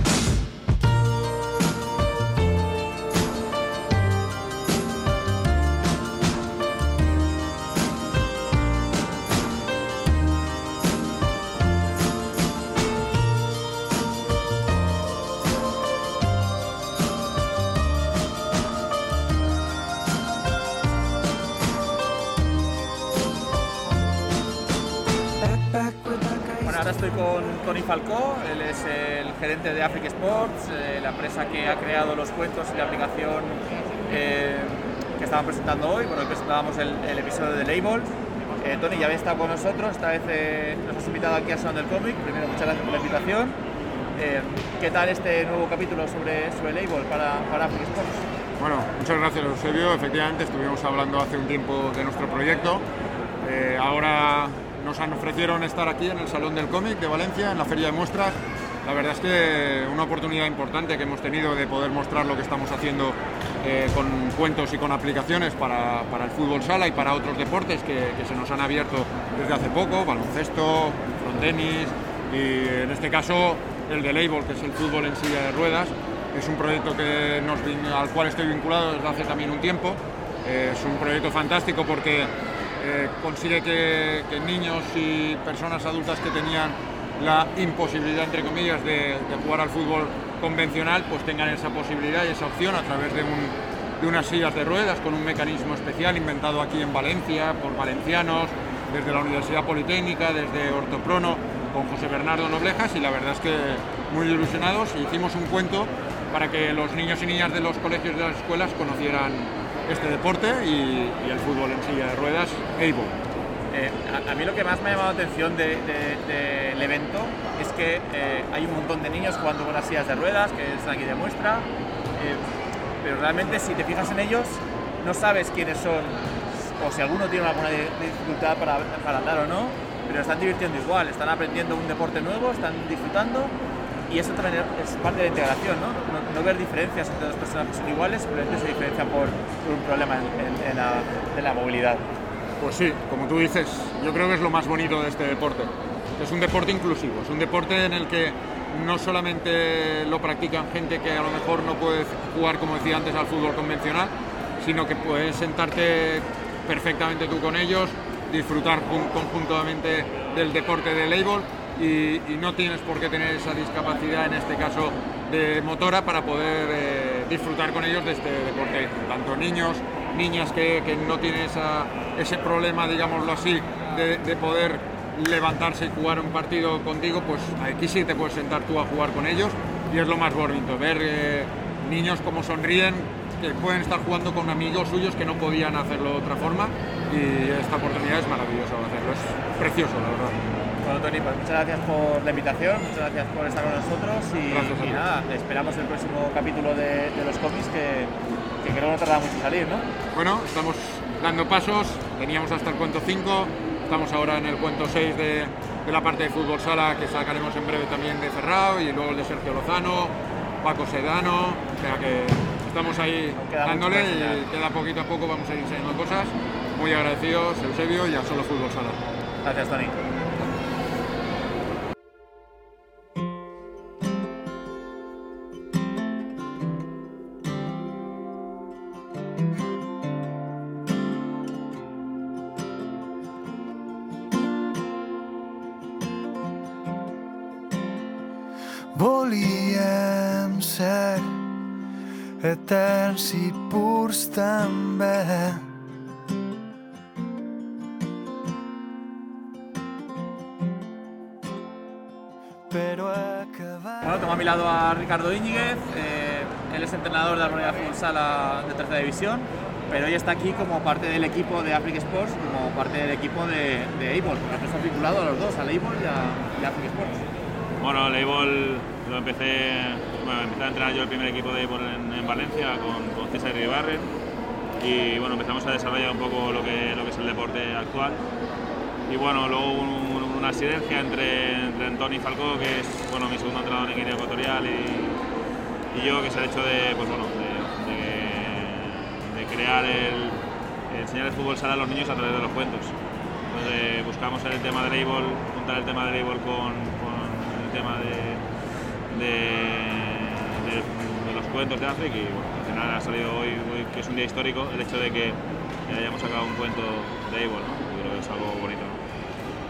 Falcó, él es el gerente de Africa Sports, eh, la empresa que ha creado los cuentos y la aplicación eh, que estaban presentando hoy, bueno, hoy presentábamos el, el episodio de Label. Eh, Tony, ya habéis estado con nosotros, esta vez eh, nos has invitado aquí a Salón del Cómic, primero muchas gracias por la invitación. Eh, ¿Qué tal este nuevo capítulo sobre, sobre Label para, para Africa Sports? Bueno, muchas gracias Eusebio. Efectivamente, estuvimos hablando hace un tiempo de nuestro proyecto. Eh, ahora nos ofrecieron estar aquí en el Salón del Cómic de Valencia, en la Feria de Muestras. La verdad es que una oportunidad importante que hemos tenido de poder mostrar lo que estamos haciendo eh, con cuentos y con aplicaciones para, para el fútbol sala y para otros deportes que, se nos han abierto desde hace poco, baloncesto, frontenis y en este caso el de Label, que es el fútbol en silla de ruedas. Es un proyecto que nos, al cual estoy vinculado desde hace también un tiempo. Eh, es un proyecto fantástico porque eh, consigue que, niños y personas adultas que tenían la imposibilidad, entre comillas, de, jugar al fútbol convencional, pues tengan esa posibilidad y esa opción a través de, un- de unas sillas de ruedas con un mecanismo especial inventado aquí en Valencia por valencianos, desde la Universidad Politécnica, desde Ortoprono, con José Bernardo Noblejas y la verdad es que muy ilusionados. Hicimos un cuento para que los niños y niñas de los colegios y de las escuelas conocieran este deporte y, y el fútbol en silla de ruedas, Eibo. Eh, a, a mí lo que más me ha llamado la atención de- de- del evento es que eh, hay un montón de niños jugando con las sillas de ruedas, que están aquí de muestra, eh, pero realmente si te fijas en ellos, no sabes quiénes son, o si alguno tiene alguna di- dificultad para, para andar o no, pero están divirtiendo igual, están aprendiendo un deporte nuevo, están disfrutando y eso también es parte de la integración, ¿no? No, ver diferencias entre dos personas que son iguales, simplemente se diferencian por, un problema en, en- en la, la movilidad. Pues sí, como tú dices, yo creo que es lo más bonito de este deporte. es un deporte inclusivo, es un deporte en el que no solamente lo practican gente que a lo mejor no puede jugar, como decía antes, al fútbol convencional, sino que puedes sentarte perfectamente tú con ellos, disfrutar jun- conjuntamente del deporte de label y, y no tienes por qué tener esa discapacidad, en este caso de motora, para poder eh, disfrutar con ellos de este deporte. Tanto niños, niñas que, que no tienen esa- ese problema, digámoslo así, de, de poder levantarse y jugar un partido contigo, pues aquí sí te puedes sentar tú a jugar con ellos y es lo más bonito, ver eh, niños como sonríen, que pueden estar jugando con amigos suyos que no podían hacerlo de otra forma y esta oportunidad es maravillosa hacerlo, es precioso la verdad. Bueno, Tony, pues muchas gracias por la invitación, muchas gracias por estar con nosotros y, Gracias y nada, esperamos el próximo capítulo de, de los cómics que, que creo no tarda mucho en salir, ¿no? Bueno, estamos dando pasos, teníamos hasta el cuento 5, estamos ahora en el cuento 6 de, de la parte de fútbol sala que sacaremos en breve también de Ferrao y luego el de Sergio Lozano, Paco Sedano, o sea que estamos ahí dándole y queda poquito a poco vamos a ir enseñando cosas. Muy agradecidos, Eusebio y a Solo Fútbol Sala. Gracias, Tony. Mi lado a Ricardo Íñiguez, eh, él es entrenador de la Comunidad Fútbol de tercera división, pero hoy está aquí como parte del equipo de Africa Sports, como parte del equipo de, de Able, porque estás vinculado a los dos, al Able y a, y a Africa Sports. Bueno, el Eibol lo empecé, bueno, empecé a entrenar yo el primer equipo de Eibol en, en Valencia con, con César Iribarren y bueno, empezamos a desarrollar un poco lo que, lo que es el deporte actual. Y bueno, luego un- una sinergia entre, entre Antoni Falcó, que es bueno, mi segundo entrenador en Guinea Ecuatorial, y, y yo, que se ha hecho de, pues bueno, de, crear el, enseñar el fútbol sala a los niños a través de los cuentos. Entonces buscamos el tema del label, juntar el tema del label con, el tema de, de, los cuentos de África y al final ha salido hoy, que es un día histórico el hecho de que hayamos sacado un cuento de label, ¿no? Creo que es algo bonito.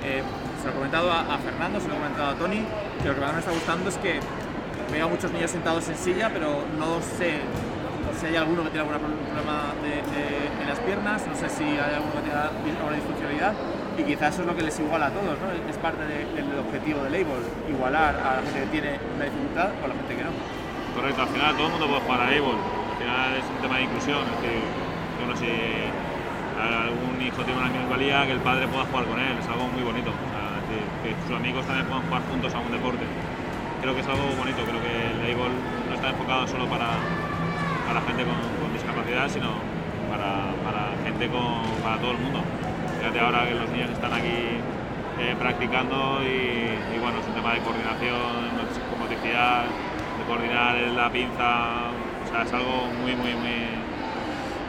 Eh, se lo he comentado a, a Fernando, se lo he comentado a Tony, que lo que más me está gustando es que veo a muchos niños sentados en silla, pero no sé si hay alguno que tiene algún problema de- de- en las piernas, no sé si hay alguno que tenga alguna disfuncionalidad y quizás eso es lo que les iguala a todos, ¿no? Es parte de- del objetivo del label, igualar a la gente que tiene una dificultad con la gente que no. Correcto, al final todo el mundo puede jugar a Able. Al final es un tema de inclusión. Es decir, yo no sé si algún hijo tiene una minusvalía, que el padre pueda jugar con él. Es algo muy bonito. O sea, es decir, que sus amigos también puedan jugar juntos a un deporte. Creo que es algo bonito. Creo que el Able no está enfocado solo para, para gente con, discapacidad, sino para, para gente con, para todo el mundo. Fíjate ahora que los niños están aquí eh, practicando y, bueno, es un tema de coordinación, motricidad, de coordinar la pinza, o sea, es algo muy, muy, muy,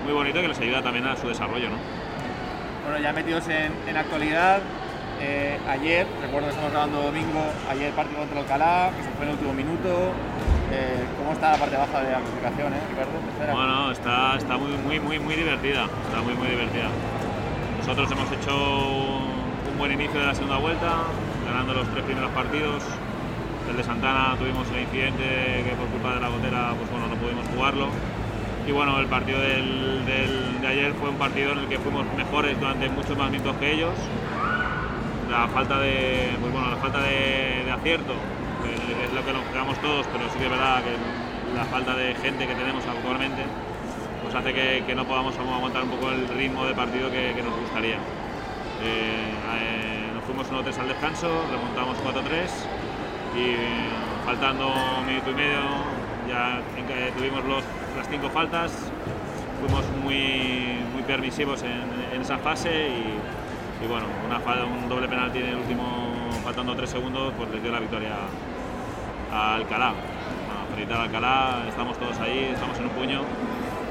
muy bonito que les ayuda también a su desarrollo, ¿no? Bueno, ya metidos en, en actualidad, eh, ayer, recuerdo que estamos grabando domingo, ayer partido contra Alcalá, que se fue en el último minuto. Eh, ¿Cómo está la parte baja de la clasificación, eh. Bueno, está, está muy, muy, muy, muy divertida, está muy, muy divertida. Nosotros hemos hecho un buen inicio de la segunda vuelta, ganando los tres primeros partidos. El de Santana tuvimos el incidente que por culpa de la gotera pues bueno, no pudimos jugarlo. Y bueno, el partido del- de ayer fue un partido en el que fuimos mejores durante muchos más minutos que ellos. La falta de, pues bueno, la falta de, acierto, que es lo que nos quedamos todos, pero sí que es verdad que la falta de gente que tenemos actualmente pues hace que, no podamos aguantar un poco el ritmo de partido que, nos gustaría. Eh, eh, nos fuimos 1-3 al descanso, remontamos 4-3 y eh, faltando un minuto y medio ya tuvimos los- las cinco faltas, fuimos muy, muy permisivos en, en esa fase y, y bueno, una falta, un doble penalti en el último, faltando 3 segundos, pues les dio la victoria a Alcalá. Bueno, felicitar a Alcalá, estamos todos ahí, estamos en un puño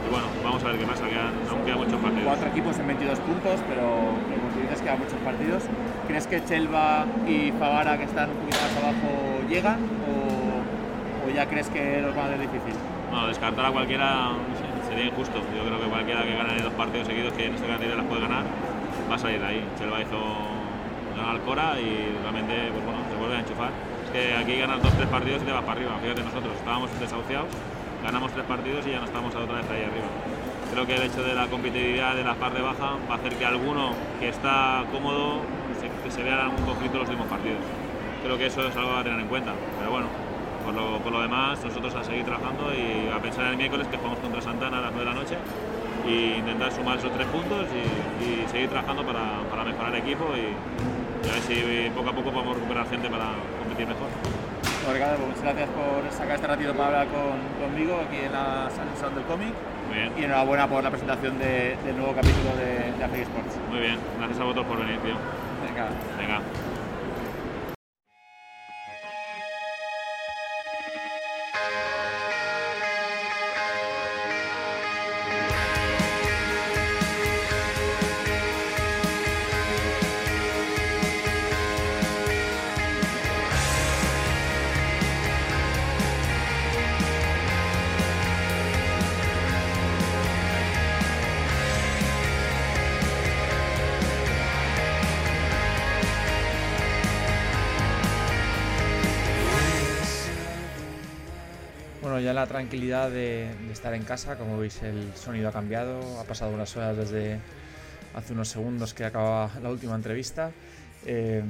y bueno, vamos a ver qué pasa, quedan, aún quedan muchos partidos. Cuatro equipos en 22 puntos, pero como tú dices, quedan muchos partidos. ¿Crees que Chelva y Favara, que están un poquito más abajo, llegan? ¿O, o ya crees que los van a ver difícil? Bueno, descartar a cualquiera sería injusto. Yo creo que cualquiera que gane dos partidos seguidos, que en esta cantidad las puede ganar, va a salir de ahí. Chelva hizo ganar Cora y realmente pues bueno, se vuelve a enchufar. Es que aquí ganas dos tres partidos y te vas para arriba. Fíjate nosotros, estábamos desahuciados, ganamos tres partidos y ya no estamos otra vez ahí arriba. Creo que el hecho de la competitividad de la parte baja va a hacer que alguno que está cómodo se, se vea en algún conflicto los últimos partidos. Creo que eso es algo a tener en cuenta. Pero bueno, por lo, por lo demás, nosotros a seguir trabajando y a pensar en el miércoles que jugamos contra Santana a las 9 de la noche e intentar sumar esos tres puntos y, y seguir trabajando para, para mejorar el equipo y, y a ver si poco a poco podemos recuperar gente para competir mejor. Bueno, Ricardo, pues muchas gracias por sacar este ratito para hablar con, conmigo aquí en la Salón del Cómic. Muy bien. Y enhorabuena por la presentación de- del nuevo capítulo de, de Afri Sports. Muy bien, gracias a vosotros por venir, tío. Venga. Venga. Ya la tranquilidad de, de estar en casa, como veis el sonido ha cambiado, ha pasado unas horas desde hace unos segundos que acababa la última entrevista, eh,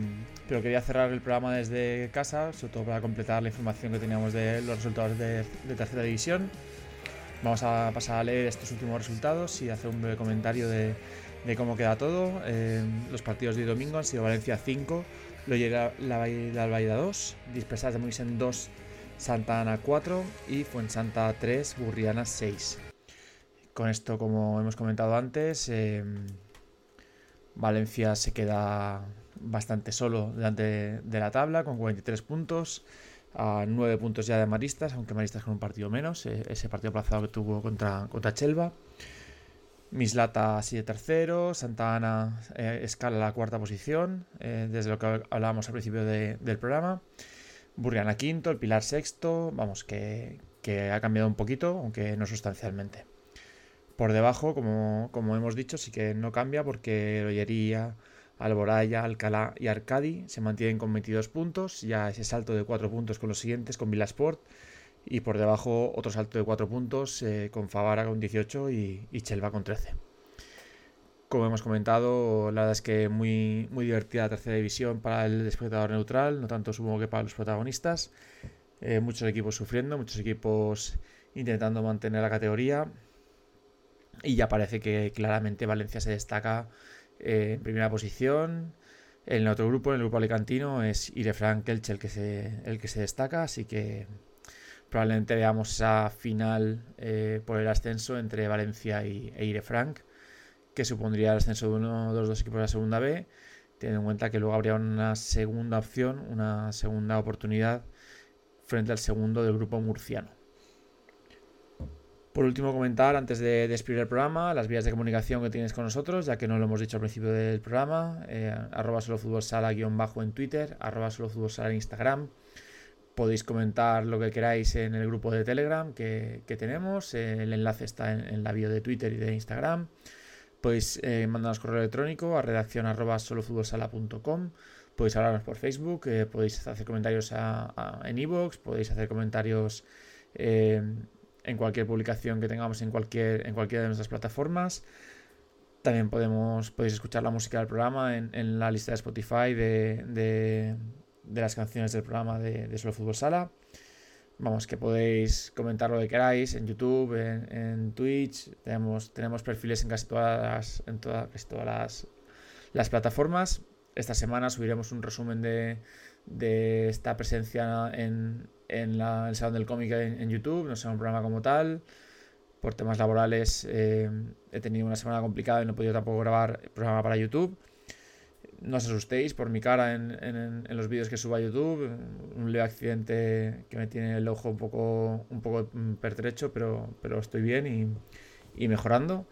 pero quería cerrar el programa desde casa, sobre todo para completar la información que teníamos de los resultados de, de tercera división. Vamos a pasar a leer estos últimos resultados y hacer un breve comentario de, de cómo queda todo. Eh, los partidos de domingo han sido Valencia 5, lo llega la, la Albaida 2, Dispersadas de Moisen 2, Santa Ana 4 y Fuensanta 3, Burriana 6. Con esto, como hemos comentado antes, eh, Valencia se queda bastante solo delante de la tabla con 43 puntos, a 9 puntos ya de Maristas, aunque Maristas con un partido menos, eh, ese partido aplazado que tuvo contra, contra Chelva. Mislata sigue tercero, Santa Ana eh, escala la cuarta posición, eh, desde lo que hablábamos al principio de- del programa. Burriana quinto, el Pilar sexto, vamos, que, que ha cambiado un poquito, aunque no sustancialmente. Por debajo, como, como hemos dicho, sí que no cambia porque Rollería, Alboraya, Alcalá y Arcadi se mantienen con 22 puntos, ya ese salto de 4 puntos con los siguientes, con Vilasport, y por debajo otro salto de 4 puntos eh, con Favara con 18 y, y Chelva con 13. Como hemos comentado, la verdad es que muy, muy divertida la tercera división para el espectador neutral, no tanto supongo que para los protagonistas. Eh, muchos equipos sufriendo, muchos equipos intentando mantener la categoría. Y ya parece que claramente Valencia se destaca eh, en primera posición. En el otro grupo, en el grupo alicantino, es Irefrank Elche el que se, el que se destaca, así que probablemente veamos esa final eh, por el ascenso entre Valencia y, e Irefrank que supondría el ascenso de uno de los dos equipos de la segunda B, teniendo en cuenta que luego habría una segunda opción, una segunda oportunidad frente al segundo del grupo murciano. Por último, comentar antes de despedir el programa las vías de comunicación que tienes con nosotros, ya que no lo hemos dicho al principio del programa. Eh, arroba solo fútbol sala guion bajo en Twitter, arroba solo fútbol sala en Instagram. Podéis comentar lo que queráis en el grupo de Telegram que, que tenemos. El enlace está en, en la bio de Twitter y de Instagram. Podéis eh, correo electrónico a redacción arroba solofutbolsala.com. Podéis hablarnos por Facebook, eh, podéis hacer comentarios en iVoox, podéis hacer comentarios eh, en cualquier publicación que tengamos en cualquier en cualquiera de nuestras plataformas. También podemos, podéis escuchar la música del programa en, en la lista de Spotify de, de- de las canciones del programa de, de Solo Fútbol Sala. Vamos, que podéis comentar lo que queráis en YouTube, en, Twitch. Tenemos, tenemos perfiles en casi todas en toda- casi todas las, las plataformas. Esta semana subiremos un resumen de, de esta presencia en, en la- el Salón del Cómic en, YouTube. No será un programa como tal. Por temas laborales eh, he tenido una semana complicada y no he podido tampoco grabar el programa para YouTube. No os asustéis por mi cara en, en- en los vídeos que subo a YouTube. Un leve accidente que me tiene el ojo un poco, un poco mm, pertrecho, pero, pero estoy bien y, y mejorando.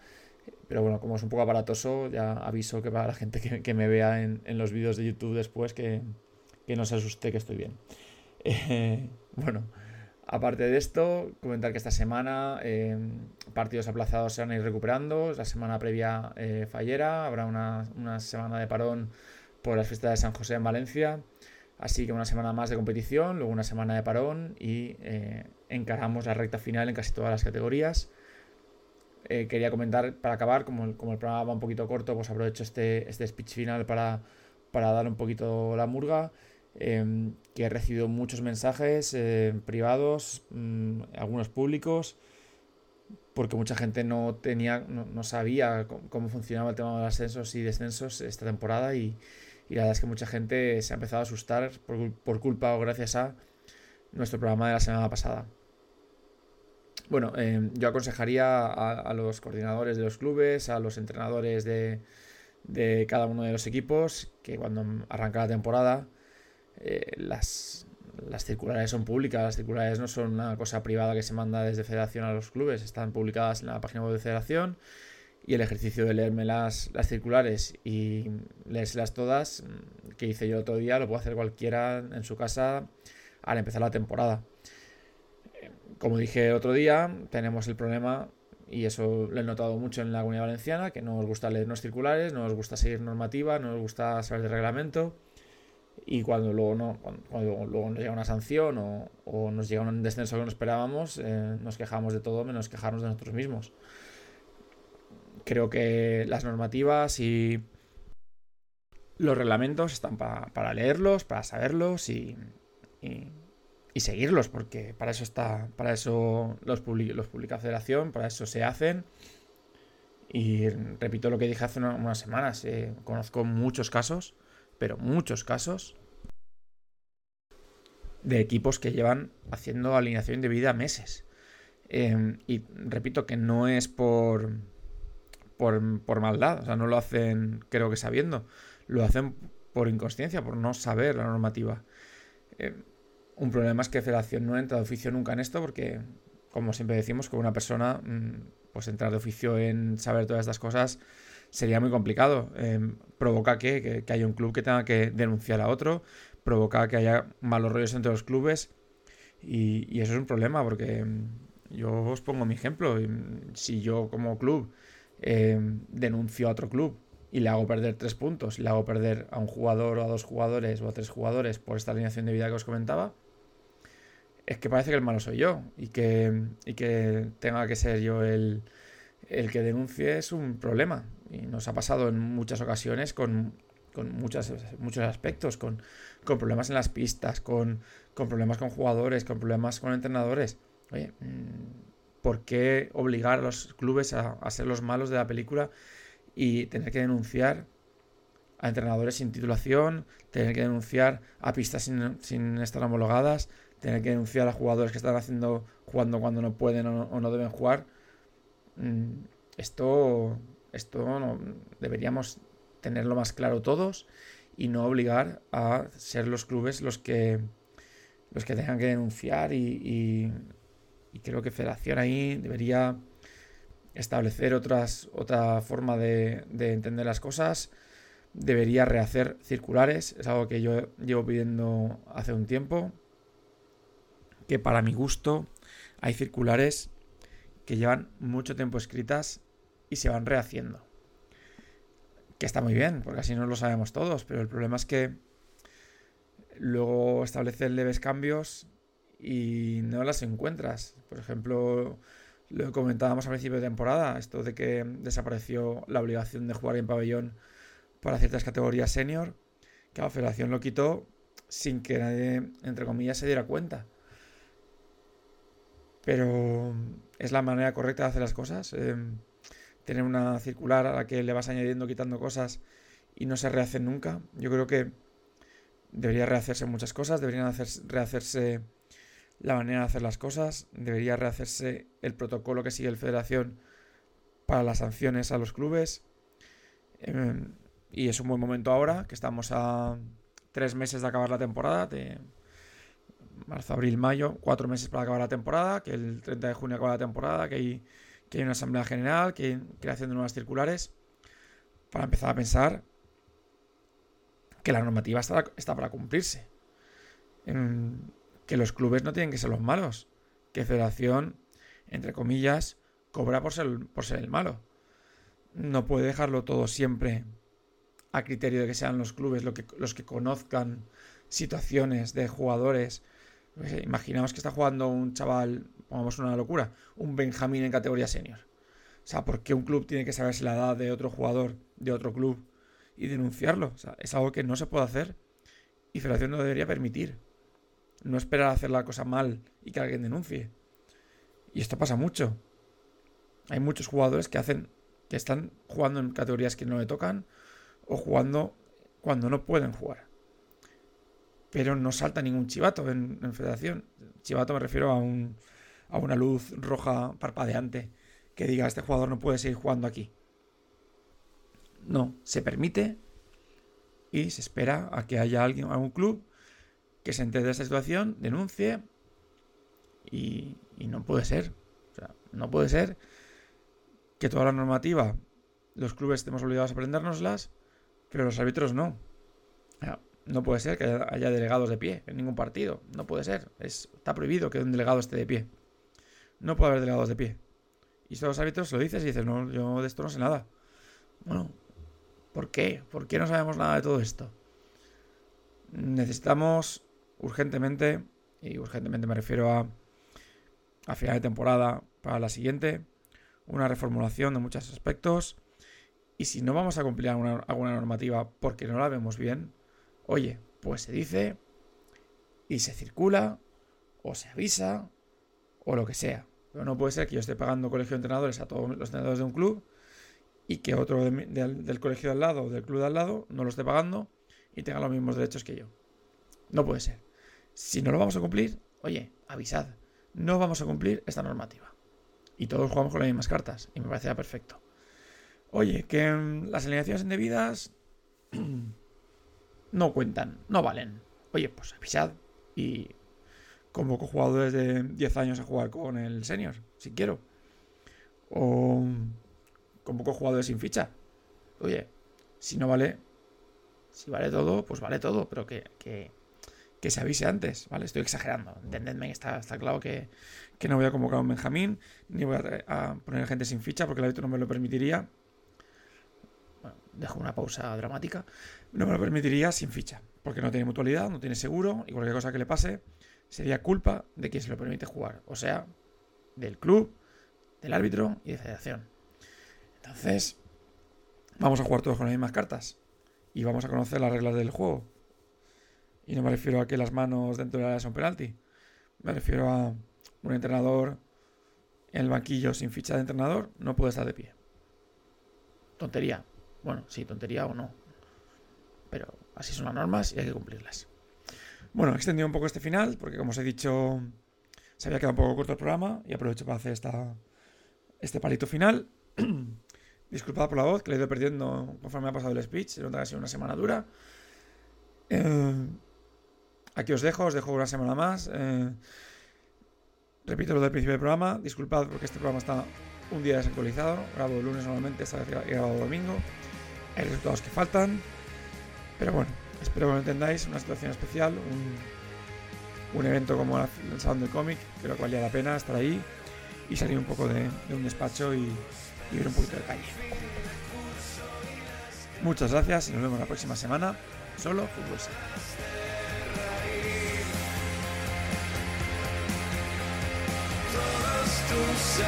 Pero bueno, como es un poco aparatoso, ya aviso que para la gente que, que me vea en, en los vídeos de YouTube después que, que no se asuste que estoy bien. Eh, bueno, aparte de esto, comentar que esta semana eh, partidos aplazados se van a ir recuperando. La semana previa eh, fallera, habrá una, una semana de parón por las fiestas de San José en Valencia. Así que una semana más de competición, luego una semana de parón y eh, encaramos la recta final en casi todas las categorías. Eh, quería comentar para acabar, como el, como el programa va un poquito corto, pues aprovecho este, este speech final para, para dar un poquito la murga. Eh, que he recibido muchos mensajes eh, privados, mm, algunos públicos, porque mucha gente no tenía, no, sabía cómo, funcionaba el tema de los ascensos y descensos esta temporada y, la verdad es que mucha gente se ha empezado a asustar por, por culpa o gracias a nuestro programa de la semana pasada. Bueno, eh, yo aconsejaría a, a los coordinadores de los clubes, a los entrenadores de, de cada uno de los equipos, que cuando arranca la temporada, eh, las, las circulares son públicas, las circulares no son una cosa privada que se manda desde Federación a los clubes, están publicadas en la página web de Federación y el ejercicio de leerme las, las circulares y leérselas todas, mm, que hice yo otro día, lo puede hacer cualquiera en su casa al empezar la temporada. Como dije otro día, tenemos el problema, y eso lo he notado mucho en la comunidad valenciana, que no nos gusta leernos circulares, no nos gusta seguir normativa, no nos gusta saber de reglamento, y cuando luego, no, cuando, luego nos llega una sanción o, o nos llega un descenso que no esperábamos, eh, nos quejamos de todo menos quejarnos de nosotros mismos. Creo que las normativas y los reglamentos están pa- para leerlos, para saberlos y, y, y seguirlos, porque para eso está, para eso los, publi- los publica Federación, para eso se hacen. Y repito lo que dije hace una- unas semanas, eh, conozco muchos casos, pero muchos casos de equipos que llevan haciendo alineación indebida meses. Eh, y repito que no es por, por, por maldad, o sea, no lo hacen creo que sabiendo, lo hacen por inconsciencia, por no saber la normativa. Eh, un problema es que Federación no entra de oficio nunca en esto porque, como siempre decimos, con una persona, mm, pues entrar de oficio en saber todas estas cosas sería muy complicado. Eh, provoca que, que, haya un club que tenga que denunciar a otro, provoca que haya malos rollos entre los clubes y, eso es un problema porque mm, yo os pongo mi ejemplo. mm, Si yo como club denuncio a otro club y le hago perder tres puntos, le hago perder a un jugador o a dos jugadores o a tres jugadores por esta alineación de vida que os comentaba, es que parece que el malo soy yo y que, y que tenga que ser yo el, el que denuncie es un problema. Y nos ha pasado en muchas ocasiones con, con muchas, muchos aspectos, con, con problemas en las pistas, con, con problemas con jugadores, con problemas con entrenadores. Oye, mm, ¿por qué obligar a los clubes a, a ser los malos de la película y tener que denunciar a entrenadores sin titulación, tener que denunciar a pistas sin, sin estar homologadas, tener que denunciar a jugadores que están haciendo jugando cuando no pueden o no, o no deben jugar? Mm, Esto, esto no- deberíamos tenerlo más claro todos y no obligar a ser los clubes los que los que tengan que denunciar y, creo que Federación ahí debería establecer otras, otra forma de, de entender las cosas. Debería rehacer circulares, es algo que yo llevo pidiendo hace un tiempo. Que para mi gusto hay circulares que llevan mucho tiempo escritas y se van rehaciendo. Que está muy bien, porque así no lo sabemos todos, pero el problema es que luego establecen leves cambios y no las encuentras. Por ejemplo, lo comentábamos a principio de temporada, esto de que desapareció la obligación de jugar en pabellón para ciertas categorías senior, que la federación lo quitó sin que nadie, entre comillas, se diera cuenta. Pero es la manera correcta de hacer las cosas. eh, tener una circular a la que le vas añadiendo, quitando cosas y no se rehacen nunca. Yo creo que debería rehacerse muchas cosas, deberían hacer, rehacerse la manera de hacer las cosas, debería rehacerse el protocolo que sigue el Federación para las sanciones a los clubes. Eh, y es un buen momento ahora, que estamos a tres meses de acabar la temporada, marzo, abril, mayo, cuatro meses para acabar la temporada, que el 30 de junio acaba la temporada, que hay que hay una asamblea general, que hay creación de nuevas circulares, para empezar a pensar que la normativa está, está para cumplirse. Que los clubes no tienen que ser los malos. Que Federación, entre comillas, cobra por ser, por ser el malo. No puede dejarlo todo siempre a criterio de que sean los clubes lo que- los que conozcan situaciones de jugadores. Sé, Imaginamos que está jugando un chaval, pongamos una locura, un Benjamín en categoría senior. O sea, ¿por qué un club tiene que saberse la edad de otro jugador de otro club y denunciarlo? O sea, es algo que no se puede hacer y Federación no debería permitir. No esperar a hacer la cosa mal y que alguien denuncie. Y esto pasa mucho. Hay muchos jugadores que hacen que están jugando en categorías que no le tocan o jugando cuando no pueden jugar. Pero no salta ningún chivato en, federación. Chivato me refiero a, un, a una luz roja parpadeante que diga este jugador no puede seguir jugando aquí. No, se permite y se espera a que haya alguien, algún club que se entere de esta situación, denuncie y, y no puede ser. O sea, no puede ser que toda la normativa, los clubes estemos obligados a aprendérnoslas, pero los árbitros no. O sea, no puede ser que haya, delegados de pie en ningún partido. No puede ser. Es, está prohibido que un delegado esté de pie. No puede haber delegados de pie. Y todos los árbitros lo dices y dices, no, yo de esto no sé nada. Bueno, ¿por qué? ¿Por qué no sabemos nada de todo esto? Necesitamos urgentemente, y urgentemente me refiero a, a final de temporada para la siguiente, una reformulación de muchos aspectos. Y si no vamos a cumplir alguna, alguna normativa porque no la vemos bien, oye, pues se dice y se circula o se avisa o lo que sea. Pero no puede ser que yo esté pagando colegio de entrenadores a todos los entrenadores de un club y que otro del colegio de al lado o del club de al lado no lo esté pagando y tenga los mismos derechos que yo. No puede ser. Si no lo vamos a cumplir, oye, avisad. No vamos a cumplir esta normativa. Y todos jugamos con las mismas cartas. Y me parecía perfecto. Oye, que mm, las alineaciones indebidas no cuentan, no valen. Oye, pues avisad y convoco jugadores de 10 años a jugar con el senior, si quiero. O convoco jugadores sin ficha. Oye, si no vale, si vale todo, pues vale todo, pero que, que, que se avise antes, ¿vale? Estoy exagerando, entendedme está, está claro que, que no voy a convocar a un Benjamín, ni voy a, a poner gente sin ficha porque el árbitro no me lo permitiría. Dejo una pausa dramática. No me lo permitiría sin ficha, porque no tiene mutualidad, no tiene seguro, y cualquier cosa que le pase sería culpa de quien se lo permite jugar, o sea, del club, del árbitro y de federación. Entonces, vamos a jugar todos con las mismas cartas y vamos a conocer las reglas del juego. Y no me refiero a que las manos dentro del área son penalti. Me refiero a un entrenador en el banquillo sin ficha de entrenador no puede estar de pie. Tontería. Bueno, sí, tontería o no. Pero así son las normas y hay que cumplirlas. Bueno, he extendido un poco este final porque, como os he dicho, se había quedado un poco corto el programa y aprovecho para hacer esta, este palito final. Disculpad por la voz, que la he ido perdiendo conforme ha pasado el speech. Se nota que ha sido una semana dura. Eh, aquí os dejo, os dejo una semana más. Eh, repito lo del principio del programa. Disculpad porque este programa está un día desactualizado. Grabo lunes normalmente, esta vez he grabado domingo. Hay resultados que faltan. Pero bueno, espero que lo entendáis. Una situación especial, un, un evento como el Salón del Cómic. Creo que valía la pena estar ahí y salir un poco de, un despacho y, ver un poquito de calle. Muchas gracias y nos vemos la próxima semana. Solo Fútbol. Todos.